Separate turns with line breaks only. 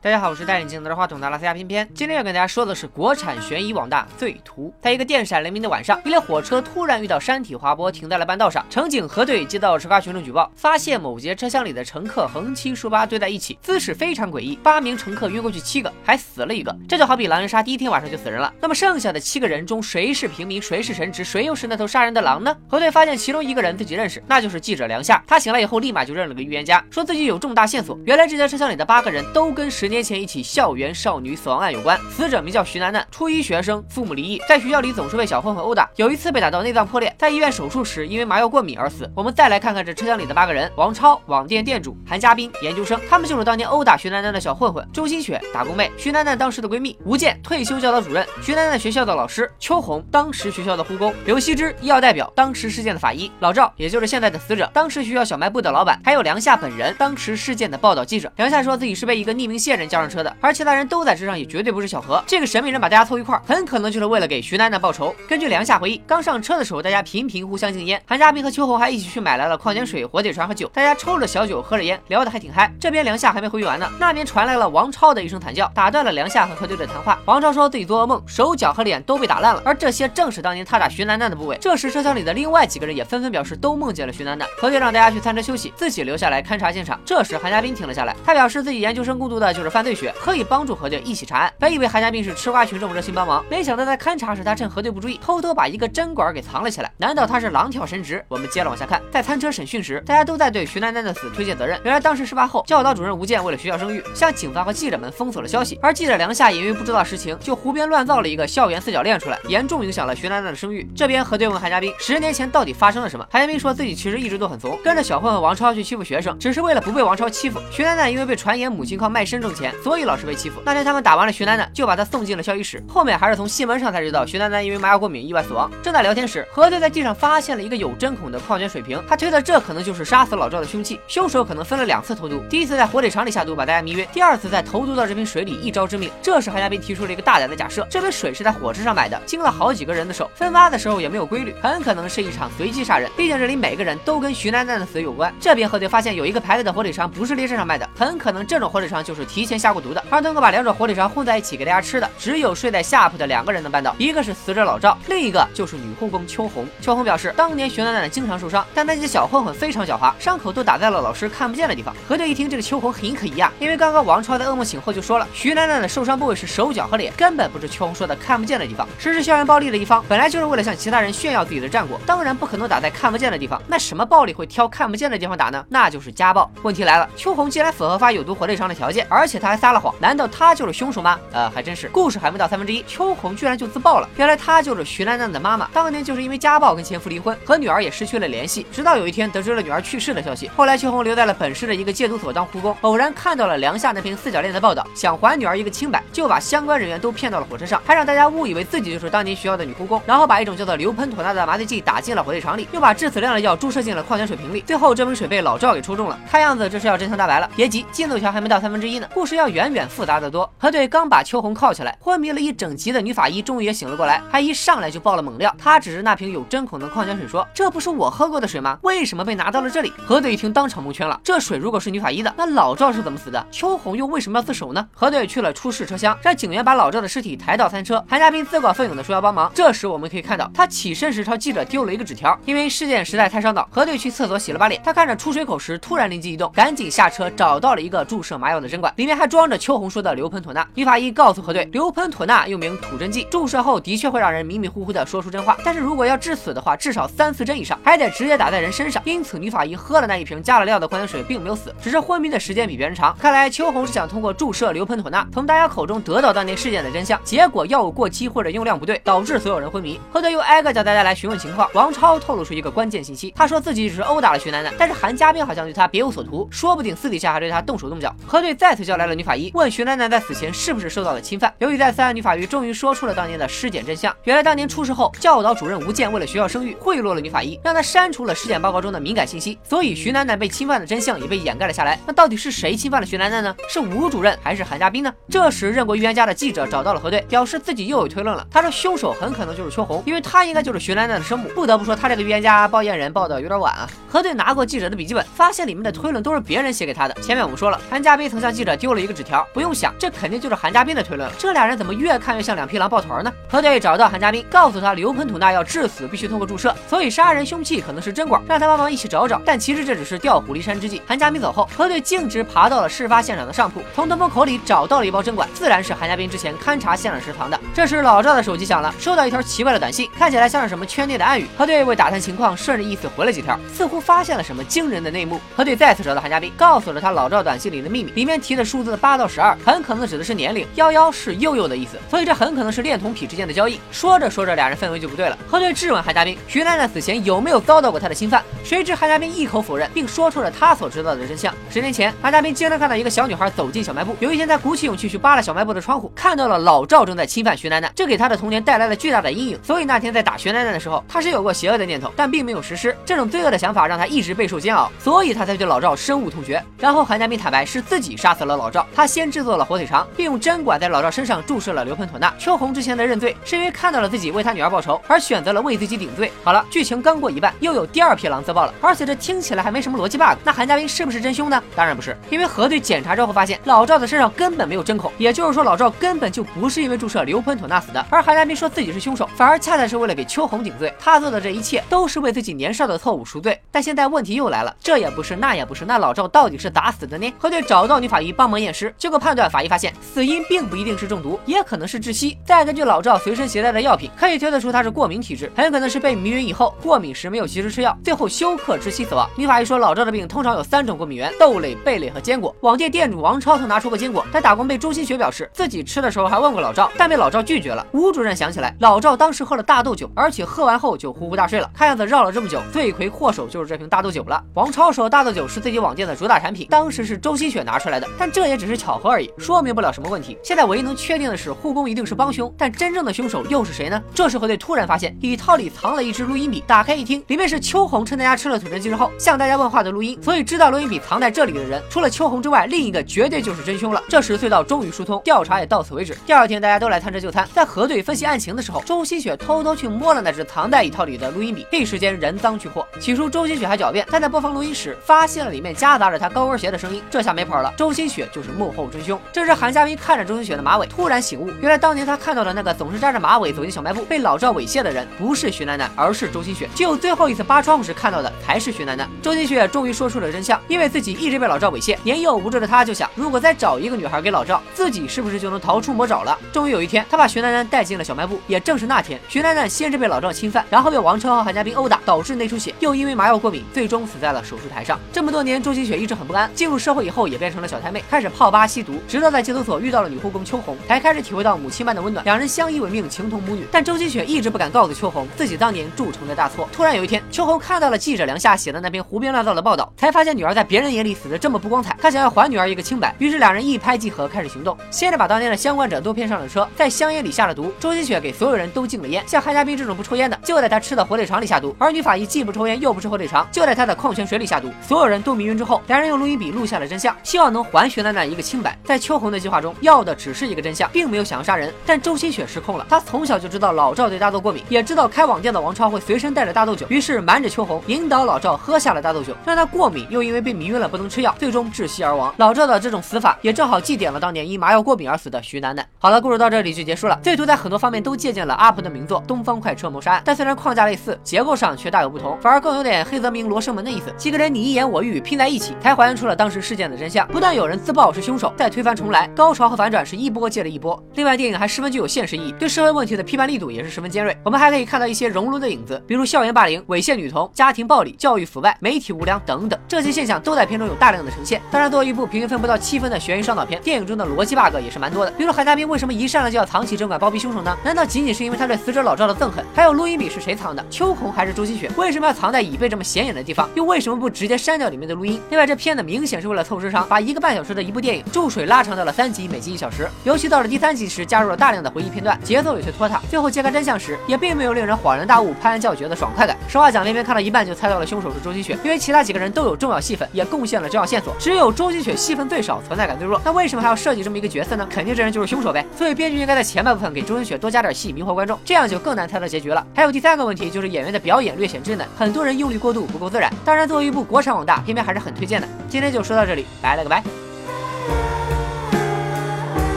大家好，我是戴眼镜拿着话筒的拉斯加偏偏。今天要跟大家说的是国产悬疑网大《罪图》。在一个电闪雷鸣的晚上，一列火车突然遇到山体滑坡，停在了半道上。乘警核队接到吃瓜群众举报，发现某节车厢里的乘客横七竖八堆在一起，姿势非常诡异。八名乘客晕过去七个，还死了一个。这就好比狼人杀第一天晚上就死人了。那么剩下的七个人中，谁是平民，谁是神职，谁又是那头杀人的狼呢？核队发现其中一个人自己认识，那就是记者梁夏。他醒来以后，立马就认了个预言家，说自己有重大线索。原来这节车厢里的八个人都跟十年前一起校园少女死亡案有关。死者名叫徐楠楠，初一学生，父母离异，在学校里总是被小混混殴打。有一次被打到内脏破裂，在医院手术时因为麻药过敏而死。我们再来看看这车厢里的八个人：王超，网店店主；韩嘉宾，研究生。他们就是当年殴打徐楠楠的小混混。周新雪，打工妹；徐楠楠当时的闺蜜。吴健，退休教导主任；徐楠楠学校的老师。秋红，当时学校的护工。刘希之，医药代表，当时事件的法医。老赵，也就是现在的死者，当时学校小卖部的老板。还有梁夏本人，当时事件的报道记者。梁夏说自己是被一个匿名线人叫上车的，而其他人都在车上，也绝对不是巧合。这个神秘人把大家凑一块，很可能就是为了给徐楠楠报仇。根据梁夏回忆，刚上车的时候，大家频频互相敬烟。韩嘉宾和秋红还一起去买来了矿泉水、火腿肠和酒，大家抽着小酒，喝着烟，聊得还挺嗨。这边梁夏还没回忆完呢，那边传来了王超的一声惨叫，打断了梁夏和何队的谈话。王超说自己做噩梦，手脚和脸都被打烂了，而这些正是当年他打徐楠楠的部位。这时车厢里的另外几个人也纷纷表示都梦见了徐楠楠。何队让大家去餐车休息，自己留下来勘察现场。这时韩嘉宾停了下来，他表示自己研究生攻读的就是犯罪学，可以帮助何队一起查案。本以为韩嘉宾是吃瓜群众热心帮忙，没想到在勘察时他趁何队不注意，偷偷把一个针管给藏了起来。难道他是狼跳神职？我们接着往下看，在餐车审讯时，大家都在对徐楠楠的死推卸责任。原来当时事发后，教导主任吴健为了学校声誉，向警方和记者们封锁了消息，而记者梁夏也因为不知道实情，就胡编乱造了一个校园四角恋出来，严重影响了徐楠楠的声誉。这边何队问韩嘉宾，十年前到底发生了什么？韩嘉宾说自己其实一直都很怂，跟着小混混王超去欺负学生，只是为了不被王超欺负。徐楠楠因为被传言母亲靠卖身挣钱，所以老是被欺负。那天他们打完了徐楠楠，就把她送进了校医室。后面还是从新闻上才知道徐楠楠因为麻药过敏意外死亡。正在聊天时，何队在地上发现了一个有针孔的矿泉水瓶，他推测这可能就是杀死老赵的凶器。凶手可能分了两次投毒，第一次在火腿肠里下毒把大家迷晕，第二次在投毒到这瓶水里一招致命。这时韩嘉宾提出了一个大胆的假设：这杯水是在火车上买的，经了好几个人的手，分发的时候也没有规律，很可能是一场随机杀人。毕竟这里每个人都跟徐楠楠的死有关。这边何队发现有一个牌子的火腿肠不是列车上卖的，很可能这种火腿肠就是提前下过毒的。而能够把两种火腿肠混在一起给大家吃的，只有睡在下铺的两个人能办到，一个是死者老赵，另一个就是女护工秋红。秋红表示，当年徐楠楠经常受伤，但那些小混混非常狡猾，伤口都打在了老师看不见的地方。何队一听这个秋红很可疑啊，因为刚刚王超在噩梦醒后就说了，徐楠楠的受伤部位是手脚和脸，根本不是秋红说的看不见的地方。实施校园暴力的一方本来就是为了向其他人炫耀自己的战果，当然不可能打在看不见的地方。那什么暴力会挑看不见的地方打呢？那就是家暴。问题来了，秋红既然符合发有毒火腿肠的条件，而且他还撒了谎，难道他就是凶手吗？呃，还真是。故事还没到三分之一，秋红居然就自爆了。原来她就是徐楠楠的妈妈，当年就是因为家暴跟前夫离婚，和女儿也失去了联系。直到有一天得知了女儿去世的消息，后来秋红留在了本市的一个戒毒所当护工，偶然看到了梁夏那篇四角恋的报道，想还女儿一个清白，就把相关人员都骗到了火车上，还让大家误以为自己就是当年学校的女护工，然后把一种叫做硫喷妥钠的麻醉剂打进了火腿肠里，又把致死量的药注射进了矿泉水瓶里，最后这瓶水被老赵给抽中了。看样子这是要真相大白了。别急，进度条还没到三分之一呢，故事是要远远复杂的多。何队刚把秋红铐起来，昏迷了一整集的女法医终于也醒了过来，还一上来就爆了猛料。她指着那瓶有针孔的矿泉水说：“这不是我喝过的水吗？为什么被拿到了这里？”何队一听当场蒙圈了。这水如果是女法医的，那老赵是怎么死的？秋红又为什么要自首呢？何队去了出事车厢，让警员把老赵的尸体抬到餐车。韩嘉宾自告奋勇的说要帮忙。这时我们可以看到，他起身时朝记者丢了一个纸条，因为事件实在太伤脑，何队去厕所洗了把脸。他看着出水口时，突然灵机一动，赶紧下车找到了一个注射麻药的针管，里面还装着秋红说的硫喷妥钠。女法医告诉何队，硫喷妥钠又名吐真剂，注射后的确会让人迷迷糊糊的说出真话，但是如果要致死的话，至少三四针以上，还得直接打在人身上。因此，女法医喝了那一瓶加了料的矿泉水，并没有死，只是昏迷的时间比别人长。看来秋红是想通过注射硫喷妥钠，从大家口中得到当年事件的真相。结果药物过期或者用量不对，导致所有人昏迷。何队又挨个叫大家来询问情况。王超透露出一个关键信息，他说自己只是殴打了徐楠楠，但是韩嘉宾好像对他别有所图，说不定私底下还对他动手动脚。何队再次叫来了女法医，问徐楠楠在死前是不是受到了侵犯。由于再三，女法医终于说出了当年的尸检真相。原来当年出事后，教导主任吴健为了学校声誉，贿赂了女法医，让她删除了尸检报告中的敏感信息，所以徐楠楠被侵犯的真相也被掩盖了下来。那到底是谁侵犯了徐楠楠呢？是吴主任还是韩嘉宾呢？这时，认过预言家的记者找到了何队，表示自己又有推论了。他说凶手很可能就是秋红，因为他应该就是徐楠楠的生母。不得不说，他这个预言家报验人报的有点晚啊。何队拿过记者的笔记本，发现里面的推论都是别人写给他的。前面我们说了，韩嘉宾曾向记者丢。丢了一个纸条。不用想，这肯定就是韩家斌的推论。这俩人怎么越看越像两匹狼抱团呢？何队找到韩家斌，告诉他硫喷吐钠要致死必须通过注射，所以杀人凶器可能是针管，让他帮忙一起找找。但其实这只是调虎离山之计。韩家斌走后，何队径直爬到了事发现场的上铺，从通风口里找到了一包针管，自然是韩家斌之前勘察现场时藏的。这时老赵的手机响了，收到一条奇怪的短信，看起来像是什么圈内的暗语。何队为打探情况，顺着意思回了几条，似乎发现了什么惊人的内幕。何队再次找到韩家斌，告诉了他老赵短信里的秘密，里面提的书数字八到十二，很可能指的是年龄，幺幺是幼幼的意思，所以这很可能是恋童癖之间的交易。说着说着，俩人氛围就不对了。何队质问韩家斌，徐楠楠死前有没有遭到过他的侵犯？谁知韩家斌一口否认，并说出了他所知道的真相。十年前，韩家斌经常看到一个小女孩走进小卖部，有一天他鼓起勇气去扒了小卖部的窗户，看到了老赵正在侵犯徐楠楠，这给他的童年带来了巨大的阴影。所以那天在打徐楠楠的时候，他是有过邪恶的念头，但并没有实施。这种罪恶的想法让他一直备受煎熬，所以他才对老赵深恶痛绝。然后韩家斌坦白是自己杀死了老老赵，他先制作了火腿肠，并用针管在老赵身上注射了硫喷妥钠。秋红之前的认罪是因为看到了自己为他女儿报仇，而选择了为自己顶罪。好了，剧情刚过一半，又有第二匹狼自爆了，而且这听起来还没什么逻辑 bug。那韩家斌是不是真凶呢？当然不是，因为核对检查之后发现老赵的身上根本没有针孔，也就是说老赵根本就不是因为注射硫喷妥钠死的。而韩家斌说自己是凶手，反而恰恰是为了给秋红顶罪。他做的这一切都是为自己年少的错误赎罪。但现在问题又来了，这也不是，那也不是，那老赵到底是咋死的呢？核对找到女法医帮忙验尸，结果判断法医发现死因并不一定是中毒，也可能是窒息。再根据老赵随身携带的药品，可以推测出他是过敏体质，很可能是被迷晕以后过敏时没有及时吃药，最后休克窒息死亡。女法医说老赵的病通常有三种过敏源：豆类、贝类和坚果。网店店主王超曾拿出过坚果，但打工被周新雪表示自己吃的时候还问过老赵，但被老赵拒绝了。吴主任想起来，老赵当时喝了大豆酒，而且喝完后就呼呼大睡了，看样子绕了这么久，罪魁祸首就是这瓶大豆酒了。王超说大豆酒是自己网店的主打产品，当时是周新雪拿出来的，但这也只是巧合而已，说明不了什么问题。现在唯一能确定的是护工一定是帮凶，但真正的凶手又是谁呢？这时何队突然发现椅套里藏了一支录音笔，打开一听，里面是秋红趁大家吃了土真鸡之后向大家问话的录音，所以知道录音笔藏在这里的人，除了秋红之外，另一个绝对就是真凶了。这时隧道终于疏通，调查也到此为止。第二天大家都来探车就餐，在核对分析案情的时候，周新雪偷偷去摸了那只藏在椅套里的录音笔，一时间人赃俱获。起初周新雪还狡辩，但在播放录音时发现了里面夹杂着她高跟鞋的声音，这下没跑了。周新雪就就是幕后真凶。这时韩佳斌看着周新雪的马尾，突然醒悟，原来当年他看到的那个总是扎着马尾走进小卖部被老赵猥亵的人，不是徐楠楠，而是周新雪。只有最后一次扒窗户时看到的才是徐楠楠。周新雪终于说出了真相，因为自己一直被老赵猥亵，年幼无知的他就想，如果再找一个女孩给老赵，自己是不是就能逃出魔爪了？终于有一天，他把徐楠楠带进了小卖部，也正是那天，徐楠楠先是被老赵侵犯，然后被王超和韩家斌殴打，导致内出血，又因为麻药过敏，最终死在了手术台上。这么多年，周新雪一直很不安，进入社会以后也变成了小太妹，开始泡吧吸毒，直到在戒毒所遇到了女护工秋红，才开始体会到母亲般的温暖，两人相依为命，情同母女。但周新雪一直不敢告诉秋红自己当年铸成的大错。突然有一天，秋红看到了记者梁夏写的那篇胡编乱造的报道，才发现女儿在别人眼里死的这么不光彩，她想要还女儿一个清白，于是两人一拍即合，开始行动。先是把当年的相关者都骗上了车，在香烟里下了毒。周新雪给所有人都禁了烟，像韩家斌这种不抽烟的，就在他吃的火腿肠里下毒；而女法医既不抽烟又不吃火腿肠，就在他的矿泉水里下毒。所有人都迷晕之后，两人用录音笔录下了真相，希望能还徐楠楠一个清白。在秋红的计划中，要的只是一个真相，并没有想要杀人。但周新雪失控了，她从小就知道老赵对大豆过敏，也知道开网店的王超会随身带着大豆酒，于是瞒着秋红，引导老赵喝下了大豆酒，让他过敏，又因为被迷晕了不能吃药，最终窒息而亡。老赵的这种死法，也正好祭奠了当年因麻药过敏而死的徐楠楠。好了，故事到这里就结束了。罪图在很多方面都借鉴了阿婆的名作《东方快车谋杀案》，但虽然框架类似，结构上却大有不同，反而更有点黑泽明罗生门的意思。几个人你一言我一语拼在一起，才还原出了当时事件的真相。不但有人自曝是凶手，再推翻重来，高潮和反转是一波接着一波。另外，电影还十分具有现实意义，对社会问题的批判力度也是十分尖锐。我们还可以看到一些熔炉的影子，比如校园霸凌、猥亵女童、家庭暴力、教育腐败、媒体无良等等，这些现象都在片中有大量的呈现。当然，作为一部平均分不到七分的悬疑烧脑片，电影中的逻辑 bug 也是蛮多的。比如海大兵为什么一上来就要藏起针管包庇凶手呢？难道仅仅是因为他对死者老赵的憎恨？还有录音笔是谁藏的？秋红还是周新雪？为什么要藏在椅背这么显眼的地方？又为什么不直接删掉里面的录音？另外，这片子明显是为了凑时长，把一个半小时的一部电影注水拉长到了三集，每集一小时。尤其到了第三集时，加入了大量的回忆片段，节奏有些拖沓。最后揭开真相时，也并没有令人恍然大悟、拍案叫绝的爽快感。实话讲，那边看到一半就猜到了凶手是周星雪，因为其他几个人都有重要戏份，也贡献了重要线索，只有周星雪戏份最少，存在感最弱。那为什么还要设计这么一个角色呢？肯定这人就是凶手呗。所以编剧应该在前半部分给周星雪多加点戏，迷惑观众，这样就更难猜到结局了。还有第三个问题就是演员的表演略显稚嫩，很多人用力过度，不够自然。当然，作为一部国产网大，偏偏还是很推荐的。今天就说到这里，拜了个拜。